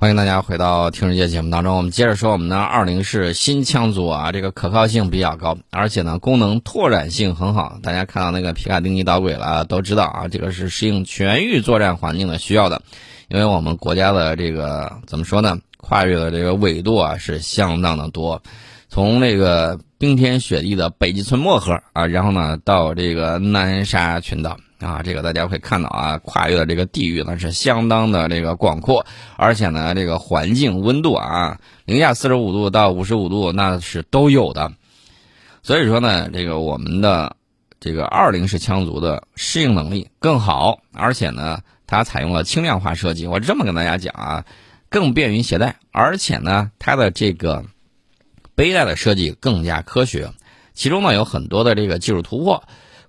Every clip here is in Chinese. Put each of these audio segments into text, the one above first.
欢迎大家回到听世界节目当中，我们接着说我们的二零式新枪组啊，这个可靠性比较高，而且呢功能拓展性很好。大家看到那个皮卡丁尼导轨了，都知道啊，这个是适应全域作战环境的需要的，因为我们国家的这个怎么说呢，跨越的这个纬度啊是相当的多，从那个冰天雪地的北极村漠河啊，然后呢到这个南沙群岛。啊，这个大家会看到啊，跨越的这个地域呢是相当的这个广阔，而且呢，这个环境温度啊，零下四十五度到五十五度那是都有的。所以说呢，这个我们的这个二零式枪族的适应能力更好，而且呢，它采用了轻量化设计。我这么跟大家讲啊，更便于携带，而且呢，它的这个背带的设计更加科学，其中呢有很多的这个技术突破。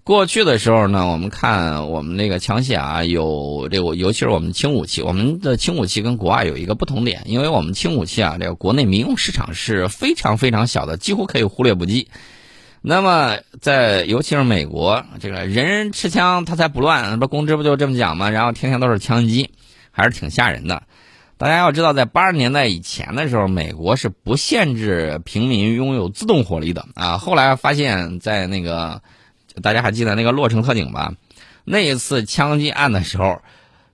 过去的时候呢，我们看我们那个枪械啊，有这个，尤其是我们轻武器，我们的轻武器跟国外有一个不同点，因为我们轻武器啊，这个国内民用市场是非常非常小的，几乎可以忽略不计。那么在尤其是美国，这个人人持枪他才不乱，不公知不就这么讲吗？然后天天都是枪击，还是挺吓人的。大家要知道，在八十年代以前的时候，美国是不限制平民拥有自动火力的啊。后来发现，在那个大家还记得那个洛城特警吧？那一次枪击案的时候，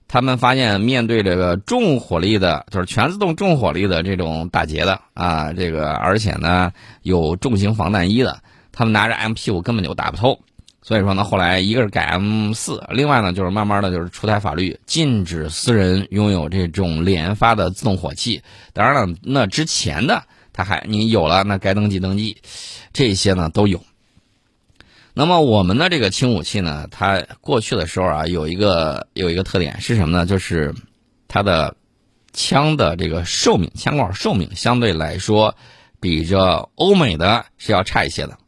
他们发现面对这个重火力的，就是全自动重火力的这种打劫的啊，这个而且呢有重型防弹衣的，他们拿着 MP 五根本就打不透。所以说呢，后来一个是改 M 四，另外呢就是慢慢的就是出台法律，禁止私人拥有这种连发的自动火器。当然了，那之前的他还你有了，那该登记登记，这些呢都有。那么我们的这个轻武器呢，它过去的时候啊，有一个有一个特点是什么呢？就是它的枪的这个寿命，枪管寿命相对来说比着欧美的是要差一些的。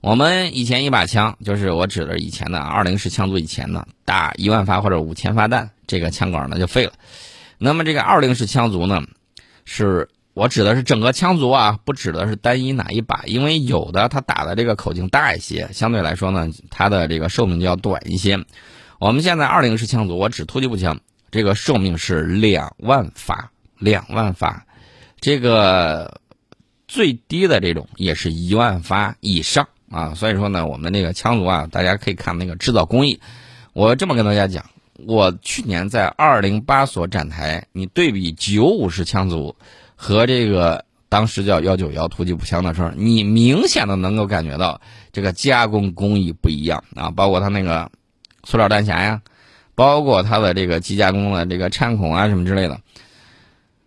我们以前一把枪，就是我指的以前的二零式枪组以前的，打一万发或者五千发弹，这个枪管呢就废了。那么这个二零式枪组呢，是。我指的是整个枪族啊，不指的是单一哪一把，因为有的它打的这个口径大一些，相对来说呢，它的这个寿命就要短一些。我们现在二零式枪族，我指突击步枪，这个寿命是两万发，两万发，这个最低的这种也是一万发以上啊。所以说呢，我们那个枪族啊，大家可以看那个制造工艺。我这么跟大家讲，我去年在二零八所展台，你对比九五式枪族。和这个当时叫幺九幺突击步枪的时候，你明显的能够感觉到这个加工工艺不一样啊，包括它那个塑料弹匣呀，包括它的这个机加工的这个颤孔啊什么之类的。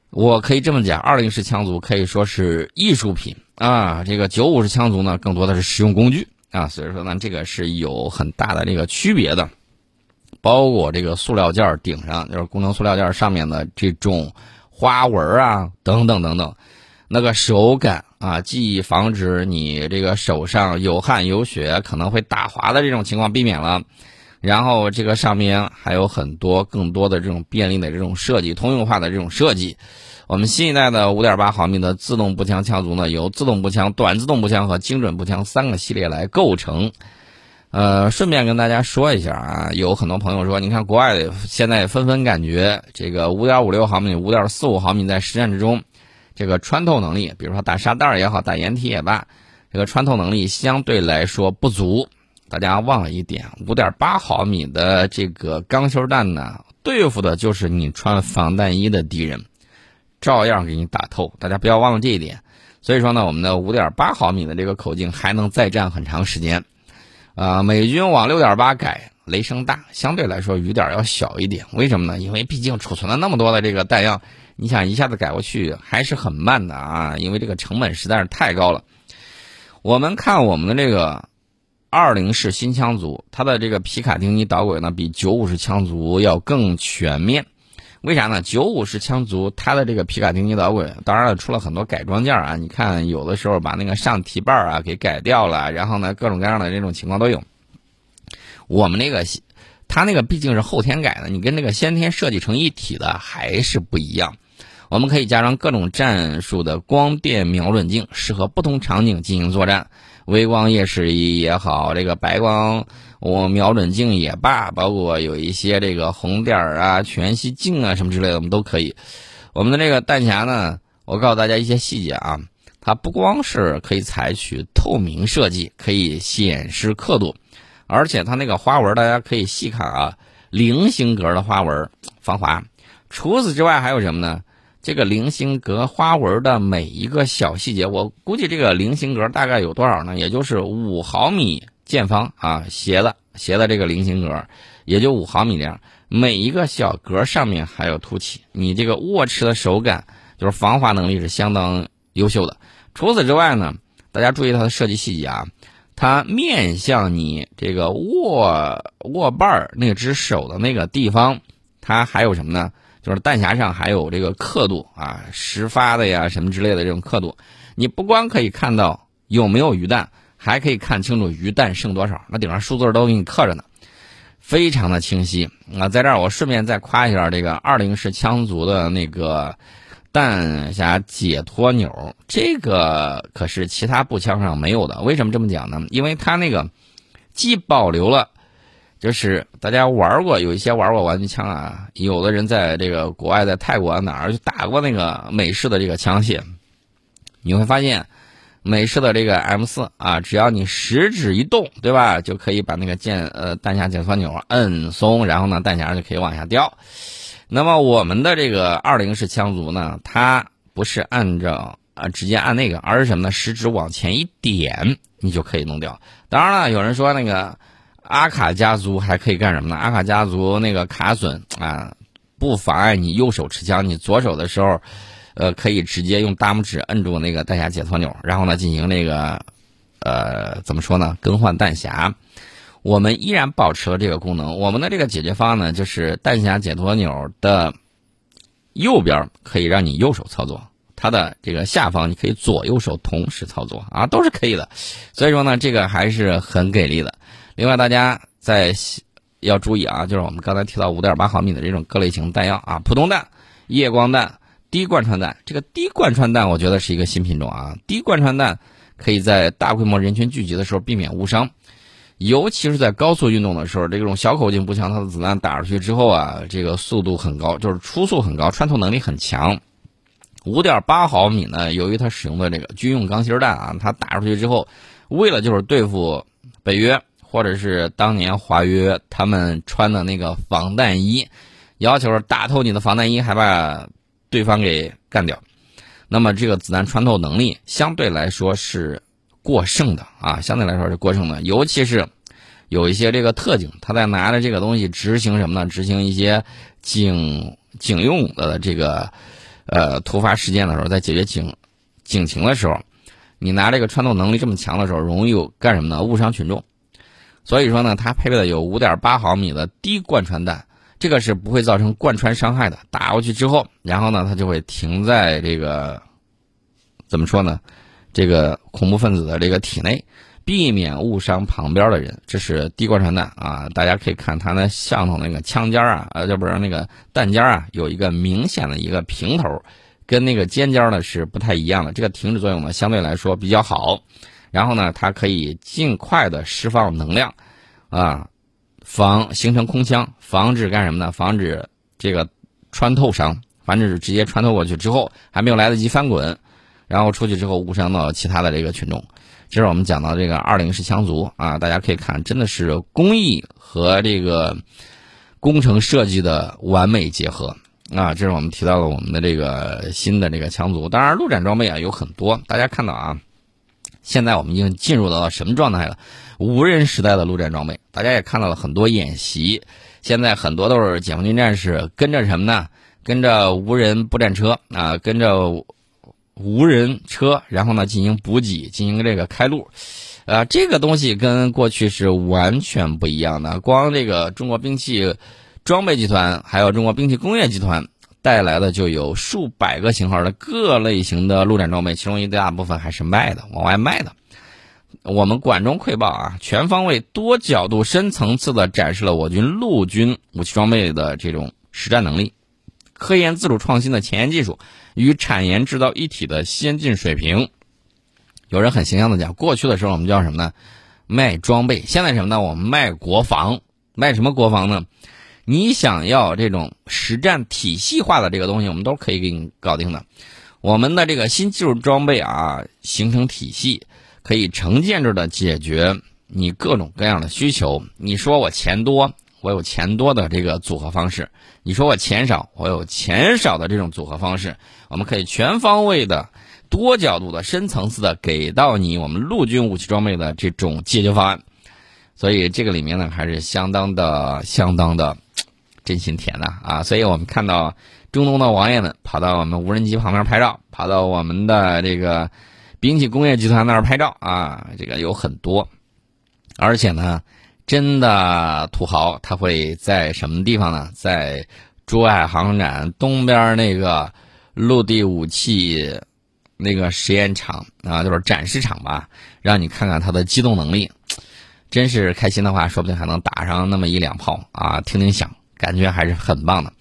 我可以这么讲，二零式枪族可以说是艺术品啊，这个九五式枪族呢更多的是实用工具啊，所以说呢这个是有很大的这个区别的。包括这个塑料件顶上，就是工程塑料件上面的这种。花纹啊，等等等等，那个手感啊，既防止你这个手上有汗有血可能会打滑的这种情况避免了，然后这个上面还有很多更多的这种便利的这种设计，通用化的这种设计。我们新一代的五点八毫米的自动步枪枪组呢，由自动步枪、短自动步枪和精准步枪三个系列来构成。呃，顺便跟大家说一下啊，有很多朋友说，你看国外的现在纷纷感觉这个五点五六毫米、五点四五毫米在实战之中，这个穿透能力，比如说打沙袋也好，打掩体也罢，这个穿透能力相对来说不足。大家忘了一点，五点八毫米的这个钢球弹呢，对付的就是你穿防弹衣的敌人，照样给你打透。大家不要忘了这一点。所以说呢，我们的五点八毫米的这个口径还能再战很长时间。啊，美军往六点八改，雷声大，相对来说雨点要小一点。为什么呢？因为毕竟储存了那么多的这个弹药，你想一下子改过去还是很慢的啊，因为这个成本实在是太高了。我们看我们的这个二零式新枪组，它的这个皮卡丁尼导轨呢，比九五式枪组要更全面。为啥呢？九五式枪族它的这个皮卡丁尼导轨，当然了，出了很多改装件啊。你看，有的时候把那个上提把啊给改掉了，然后呢，各种各样的这种情况都有。我们那个，它那个毕竟是后天改的，你跟那个先天设计成一体的还是不一样。我们可以加上各种战术的光电瞄准镜，适合不同场景进行作战。微光夜视仪也好，这个白光我瞄准镜也罢，包括有一些这个红点啊、全息镜啊什么之类的，我们都可以。我们的这个弹匣呢，我告诉大家一些细节啊，它不光是可以采取透明设计，可以显示刻度，而且它那个花纹大家可以细看啊，菱形格的花纹防滑。除此之外还有什么呢？这个菱形格花纹的每一个小细节，我估计这个菱形格大概有多少呢？也就是五毫米见方啊，斜的斜的这个菱形格，也就五毫米这样。每一个小格上面还有凸起，你这个握持的手感就是防滑能力是相当优秀的。除此之外呢，大家注意它的设计细节啊，它面向你这个握握把那只手的那个地方，它还有什么呢？就是弹匣上还有这个刻度啊，实发的呀什么之类的这种刻度，你不光可以看到有没有鱼弹，还可以看清楚鱼弹剩多少，那顶上数字都给你刻着呢，非常的清晰啊。在这儿我顺便再夸一下这个二零式枪族的那个弹匣解脱钮，这个可是其他步枪上没有的。为什么这么讲呢？因为它那个既保留了。就是大家玩过，有一些玩过玩具枪啊，有的人在这个国外，在泰国哪儿就打过那个美式的这个枪械，你会发现，美式的这个 M 四啊，只要你食指一动，对吧，就可以把那个键呃弹匣解脱钮摁松，然后呢弹匣就可以往下掉。那么我们的这个二零式枪族呢，它不是按照啊直接按那个，而是什么呢？食指往前一点，你就可以弄掉。当然了，有人说那个。阿卡家族还可以干什么呢？阿卡家族那个卡损啊，不妨碍你右手持枪。你左手的时候，呃，可以直接用大拇指摁住那个弹匣解脱钮，然后呢进行那个，呃，怎么说呢？更换弹匣。我们依然保持了这个功能。我们的这个解决方案呢，就是弹匣解脱钮的右边可以让你右手操作，它的这个下方你可以左右手同时操作啊，都是可以的。所以说呢，这个还是很给力的。另外，大家在要注意啊，就是我们刚才提到五点八毫米的这种各类型弹药啊，普通弹、夜光弹、低贯穿弹。这个低贯穿弹，我觉得是一个新品种啊。低贯穿弹可以在大规模人群聚集的时候避免误伤，尤其是在高速运动的时候，这种小口径步枪，它的子弹打出去之后啊，这个速度很高，就是初速很高，穿透能力很强。五点八毫米呢，由于它使用的这个军用钢芯弹啊，它打出去之后，为了就是对付北约。或者是当年华约他们穿的那个防弹衣，要求是打透你的防弹衣，还把对方给干掉。那么这个子弹穿透能力相对来说是过剩的啊，相对来说是过剩的。尤其是有一些这个特警，他在拿着这个东西执行什么呢？执行一些警警用的这个呃突发事件的时候，在解决警警情的时候，你拿这个穿透能力这么强的时候，容易有干什么呢？误伤群众。所以说呢，它配备的有五点八毫米的低贯穿弹，这个是不会造成贯穿伤害的。打过去之后，然后呢，它就会停在这个怎么说呢？这个恐怖分子的这个体内，避免误伤旁边的人。这是低贯穿弹啊！大家可以看它那上头那个枪尖啊，呃，这不是那个弹尖啊，有一个明显的一个平头，跟那个尖尖呢是不太一样的。这个停止作用呢，相对来说比较好。然后呢，它可以尽快的释放能量，啊，防形成空腔，防止干什么呢？防止这个穿透伤，防止直接穿透过去之后还没有来得及翻滚，然后出去之后误伤到其他的这个群众。这是我们讲到这个二零式枪族啊，大家可以看，真的是工艺和这个工程设计的完美结合啊。这是我们提到了我们的这个新的这个枪族，当然陆战装备啊有很多，大家看到啊。现在我们已经进入到了什么状态了？无人时代的陆战装备，大家也看到了很多演习。现在很多都是解放军战士跟着什么呢？跟着无人步战车啊，跟着无人车，然后呢进行补给，进行这个开路。啊，这个东西跟过去是完全不一样的。光这个中国兵器装备集团，还有中国兵器工业集团。带来的就有数百个型号的各类型的陆战装备，其中一大部分还是卖的，往外卖的。我们管中窥豹啊，全方位、多角度、深层次的展示了我军陆军武器装备的这种实战能力、科研自主创新的前沿技术与产研制造一体的先进水平。有人很形象的讲，过去的时候我们叫什么呢？卖装备。现在什么呢？我们卖国防。卖什么国防呢？你想要这种实战体系化的这个东西，我们都可以给你搞定的。我们的这个新技术装备啊，形成体系，可以成建制的解决你各种各样的需求。你说我钱多，我有钱多的这个组合方式；你说我钱少，我有钱少的这种组合方式。我们可以全方位的、多角度的、深层次的给到你我们陆军武器装备的这种解决方案。所以这个里面呢，还是相当的、相当的。真心甜呐啊！所以我们看到中东的王爷们跑到我们无人机旁边拍照，跑到我们的这个兵器工业集团那儿拍照啊，这个有很多。而且呢，真的土豪他会在什么地方呢？在珠海航展东边那个陆地武器那个实验场啊，就是展示场吧，让你看看它的机动能力。真是开心的话，说不定还能打上那么一两炮啊，听听响。感觉还是很棒的。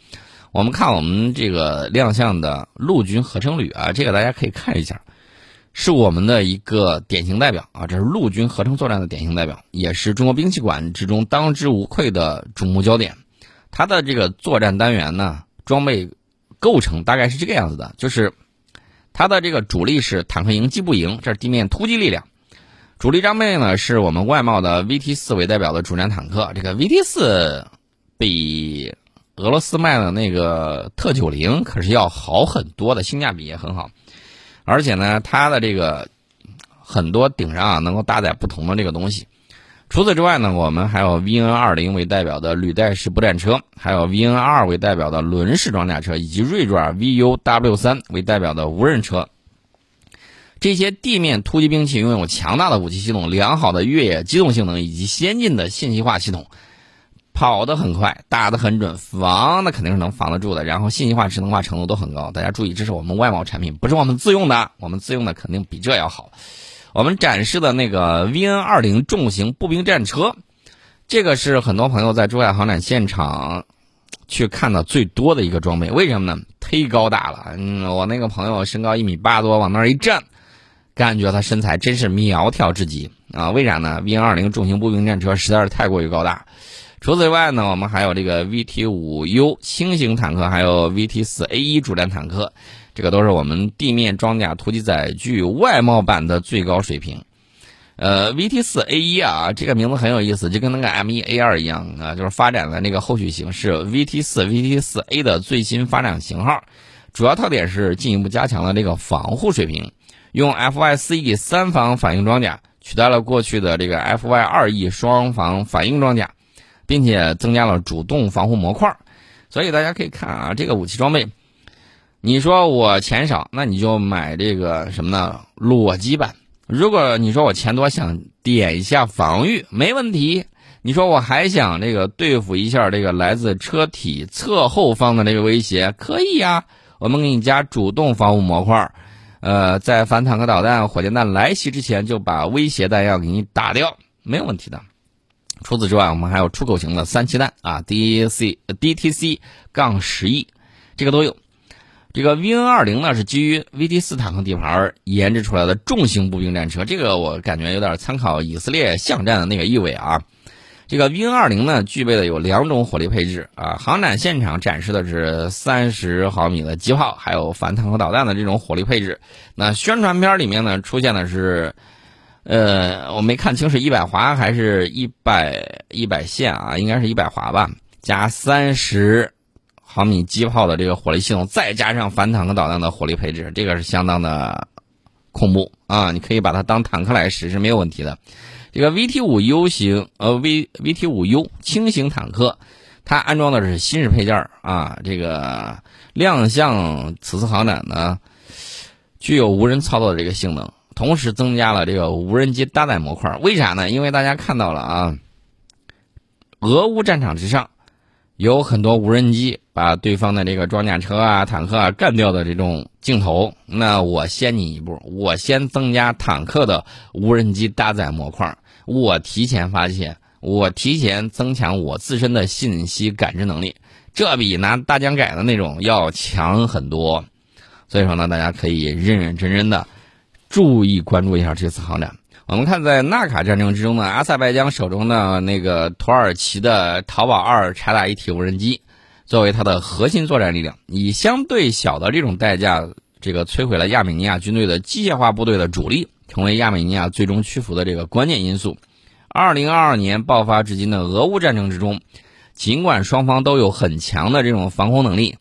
我们看我们这个亮相的陆军合成旅啊，这个大家可以看一下，是我们的一个典型代表啊。这是陆军合成作战的典型代表，也是中国兵器馆之中当之无愧的瞩目焦点。它的这个作战单元呢，装备构成大概是这个样子的，就是它的这个主力是坦克营、机步营，这是地面突击力量。主力装备呢，是我们外贸的 VT 四为代表的主战坦克。这个 VT 四。比俄罗斯卖的那个特九零可是要好很多的，性价比也很好，而且呢，它的这个很多顶上啊能够搭载不同的这个东西。除此之外呢，我们还有 VN 二零为代表的履带式步战车，还有 VN 二为代表的轮式装甲车，以及锐爪 VUW 三为代表的无人车。这些地面突击兵器拥有强大的武器系统、良好的越野机动性能以及先进的信息化系统。跑得很快，打得很准，防那肯定是能防得住的。然后信息化、智能化程度都很高。大家注意，这是我们外贸产品，不是我们自用的。我们自用的肯定比这要好。我们展示的那个 VN 二零重型步兵战车，这个是很多朋友在珠海航展现场去看的最多的一个装备。为什么呢？忒高大了。嗯，我那个朋友身高一米八多，往那儿一站，感觉他身材真是苗条至极啊。为啥呢？VN 二零重型步兵战车实在是太过于高大。除此之外呢，我们还有这个 VT 五 U 轻型坦克，还有 VT 四 A 一主战坦克，这个都是我们地面装甲突击载具外贸版的最高水平。呃，VT 四 A 一啊，这个名字很有意思，就跟那个 M 一 A 二一样啊，就是发展的那个后续型是 VT 四 VT 四 A 的最新发展型号。主要特点是进一步加强了这个防护水平，用 FY 四 E 三防反应装甲取代了过去的这个 FY 二 E 双防反应装甲。并且增加了主动防护模块，所以大家可以看啊，这个武器装备，你说我钱少，那你就买这个什么呢？裸机版。如果你说我钱多，想点一下防御，没问题。你说我还想这个对付一下这个来自车体侧后方的这个威胁，可以呀。我们给你加主动防护模块，呃，在反坦克导弹、火箭弹来袭之前，就把威胁弹药给你打掉，没有问题的。除此之外，我们还有出口型的三七弹啊，D C D T C 杠十 E，这个都有。这个 V N 二零呢是基于 V T 四坦克底盘研制出来的重型步兵战车，这个我感觉有点参考以色列巷战的那个意味啊。这个 V N 二零呢具备的有两种火力配置啊，航展现场展示的是三十毫米的机炮，还有反坦克导弹的这种火力配置。那宣传片里面呢出现的是。呃，我没看清是一百华还是一百一百线啊？应该是一百华吧。加三十毫米机炮的这个火力系统，再加上反坦克导弹的火力配置，这个是相当的恐怖啊！你可以把它当坦克来使是没有问题的。这个 VT 五 U 型呃 V VT 五 U 轻型坦克，它安装的是新式配件啊。这个亮相此次航展呢，具有无人操作的这个性能。同时增加了这个无人机搭载模块，为啥呢？因为大家看到了啊，俄乌战场之上，有很多无人机把对方的这个装甲车啊、坦克啊干掉的这种镜头。那我先你一步，我先增加坦克的无人机搭载模块，我提前发现，我提前增强我自身的信息感知能力，这比拿大疆改的那种要强很多。所以说呢，大家可以认认真真的。注意关注一下这次航展，我们看，在纳卡战争之中呢，阿塞拜疆手中的那个土耳其的淘宝二察打一体无人机，作为它的核心作战力量，以相对小的这种代价，这个摧毁了亚美尼亚军队的机械化部队的主力，成为亚美尼亚最终屈服的这个关键因素。二零二二年爆发至今的俄乌战争之中，尽管双方都有很强的这种防空能力，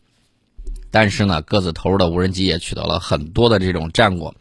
但是呢，各自投入的无人机也取得了很多的这种战果。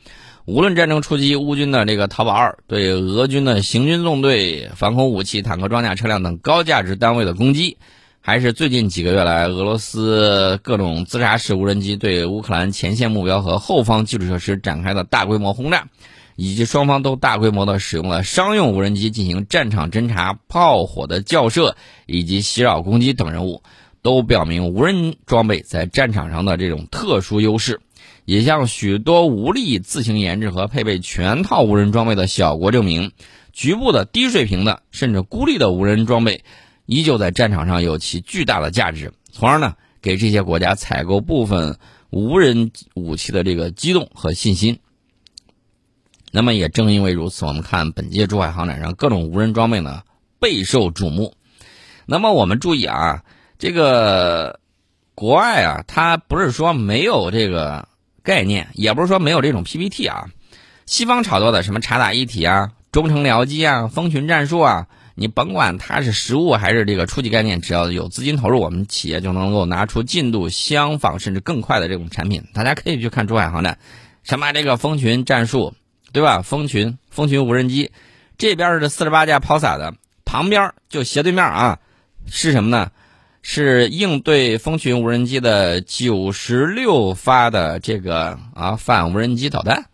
无论战争初期乌军的这个淘宝二对俄军的行军纵队、防空武器、坦克、装甲车辆等高价值单位的攻击，还是最近几个月来俄罗斯各种自杀式无人机对乌克兰前线目标和后方基础设施展开的大规模轰炸，以及双方都大规模的使用了商用无人机进行战场侦察、炮火的校射以及袭扰攻击等任务，都表明无人装备在战场上的这种特殊优势。也向许多无力自行研制和配备全套无人装备的小国证明，局部的低水平的甚至孤立的无人装备，依旧在战场上有其巨大的价值，从而呢给这些国家采购部分无人武器的这个激动和信心。那么也正因为如此，我们看本届珠海航展上各种无人装备呢备受瞩目。那么我们注意啊，这个国外啊，它不是说没有这个。概念也不是说没有这种 PPT 啊，西方炒作的什么察打一体啊、中程僚机啊、蜂群战术啊，你甭管它是实物还是这个初级概念，只要有资金投入，我们企业就能够拿出进度相仿甚至更快的这种产品。大家可以去看珠海航展，什么这个蜂群战术，对吧？蜂群蜂群无人机，这边是四十八架抛洒的，旁边就斜对面啊，是什么呢？是应对蜂群无人机的九十六发的这个啊反无人机导弹，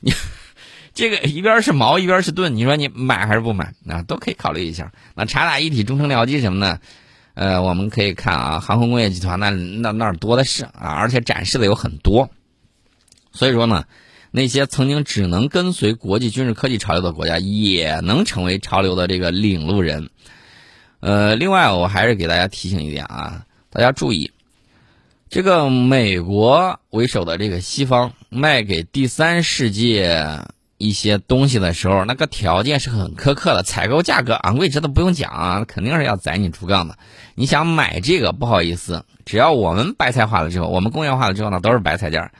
你 这个一边是矛一边是盾，你说你买还是不买啊？都可以考虑一下。那察打一体中程僚机什么呢，呃，我们可以看啊，航空工业集团那那那儿多的是啊，而且展示的有很多。所以说呢，那些曾经只能跟随国际军事科技潮流的国家，也能成为潮流的这个领路人。呃，另外我还是给大家提醒一点啊，大家注意，这个美国为首的这个西方卖给第三世界一些东西的时候，那个条件是很苛刻的，采购价格昂贵，这都不用讲啊，肯定是要宰你猪杠的。你想买这个，不好意思，只要我们白菜化了之后，我们工业化了之后呢，都是白菜价。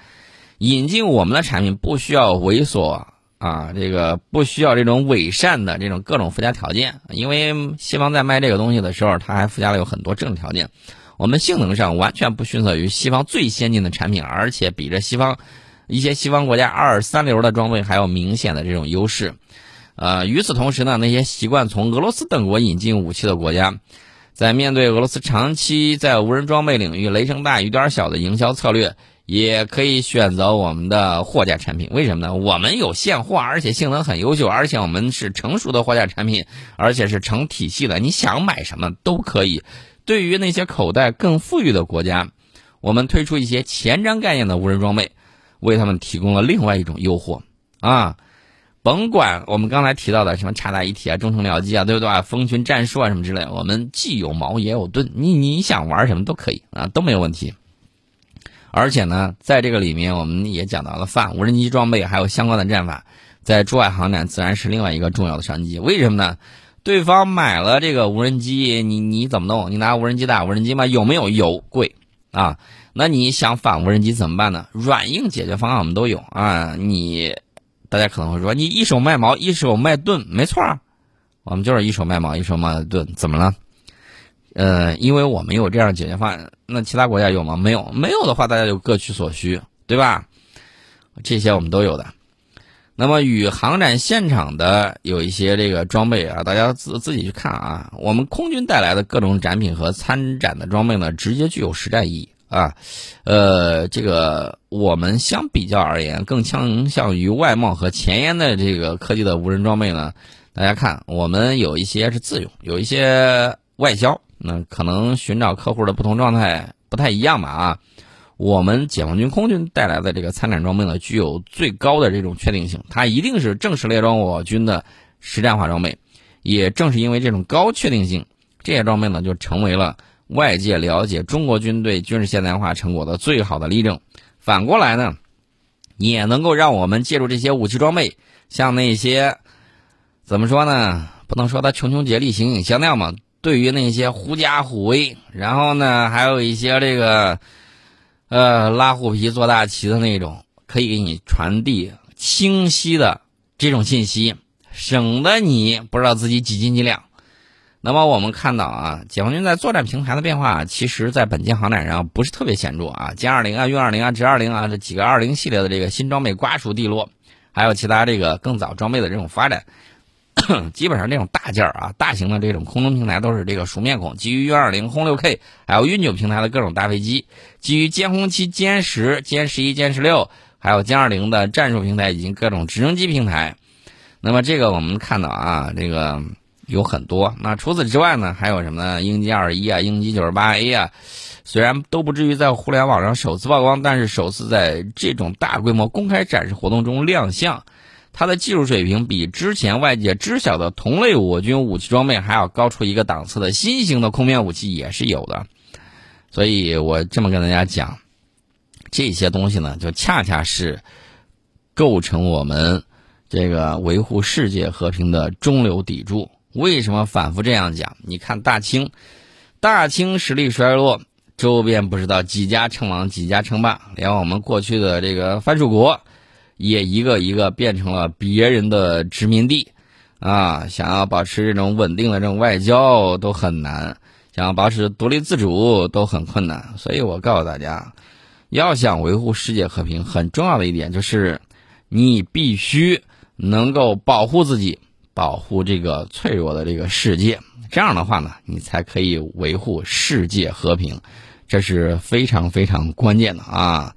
引进我们的产品不需要猥琐。啊，这个不需要这种伪善的这种各种附加条件，因为西方在卖这个东西的时候，它还附加了有很多政治条件。我们性能上完全不逊色于西方最先进的产品，而且比着西方一些西方国家二三流的装备还有明显的这种优势。呃，与此同时呢，那些习惯从俄罗斯等国引进武器的国家，在面对俄罗斯长期在无人装备领域雷声大雨点小的营销策略。也可以选择我们的货架产品，为什么呢？我们有现货，而且性能很优秀，而且我们是成熟的货架产品，而且是成体系的，你想买什么都可以。对于那些口袋更富裕的国家，我们推出一些前瞻概念的无人装备，为他们提供了另外一种诱惑啊！甭管我们刚才提到的什么察打一体啊、中程僚机啊，对不对？蜂群战术啊什么之类，我们既有矛也有盾，你你想玩什么都可以啊，都没有问题。而且呢，在这个里面，我们也讲到了反无人机装备还有相关的战法，在珠海航展自然是另外一个重要的商机。为什么呢？对方买了这个无人机，你你怎么弄？你拿无人机打无人机吗？有没有？有，贵啊！那你想反无人机怎么办呢？软硬解决方案我们都有啊！你大家可能会说，你一手卖矛，一手卖盾，没错儿，我们就是一手卖矛，一手卖盾，怎么了？呃，因为我们有这样解决方案，那其他国家有吗？没有，没有的话，大家就各取所需，对吧？这些我们都有的。那么与航展现场的有一些这个装备啊，大家自自己去看啊。我们空军带来的各种展品和参展的装备呢，直接具有实战意义啊。呃，这个我们相比较而言，更倾向于外贸和前沿的这个科技的无人装备呢。大家看，我们有一些是自用，有一些外销。那可能寻找客户的不同状态不太一样吧啊，我们解放军空军带来的这个参战装备呢，具有最高的这种确定性，它一定是正式列装我军的实战化装备。也正是因为这种高确定性，这些装备呢就成为了外界了解中国军队军事现代化成果的最好的例证。反过来呢，也能够让我们借助这些武器装备，像那些。怎么说呢？不能说他穷穷竭力、形影相吊嘛。对于那些狐假虎威，然后呢，还有一些这个，呃，拉虎皮做大旗的那种，可以给你传递清晰的这种信息，省得你不知道自己几斤几两。那么我们看到啊，解放军在作战平台的变化，其实在本届航展上不是特别显著啊，歼二零啊、运二零啊、直二零啊这几个二零系列的这个新装备瓜熟蒂落，还有其他这个更早装备的这种发展。基本上这种大件儿啊，大型的这种空中平台都是这个熟面孔，基于运二零、轰六 K，还有运九平台的各种大飞机，基于歼轰七、歼十、歼十一、歼十六，还有歼二零的战术平台以及各种直升机平台。那么这个我们看到啊，这个有很多。那除此之外呢，还有什么呢？鹰击二一啊，鹰击九十八 A 啊，虽然都不至于在互联网上首次曝光，但是首次在这种大规模公开展示活动中亮相。它的技术水平比之前外界知晓的同类我军武器装备还要高出一个档次的新型的空面武器也是有的，所以我这么跟大家讲，这些东西呢，就恰恰是构成我们这个维护世界和平的中流砥柱。为什么反复这样讲？你看大清，大清实力衰落，周边不知道几家称王，几家称霸，连我们过去的这个藩属国。也一个一个变成了别人的殖民地，啊，想要保持这种稳定的这种外交都很难，想要保持独立自主都很困难。所以我告诉大家，要想维护世界和平，很重要的一点就是，你必须能够保护自己，保护这个脆弱的这个世界。这样的话呢，你才可以维护世界和平，这是非常非常关键的啊。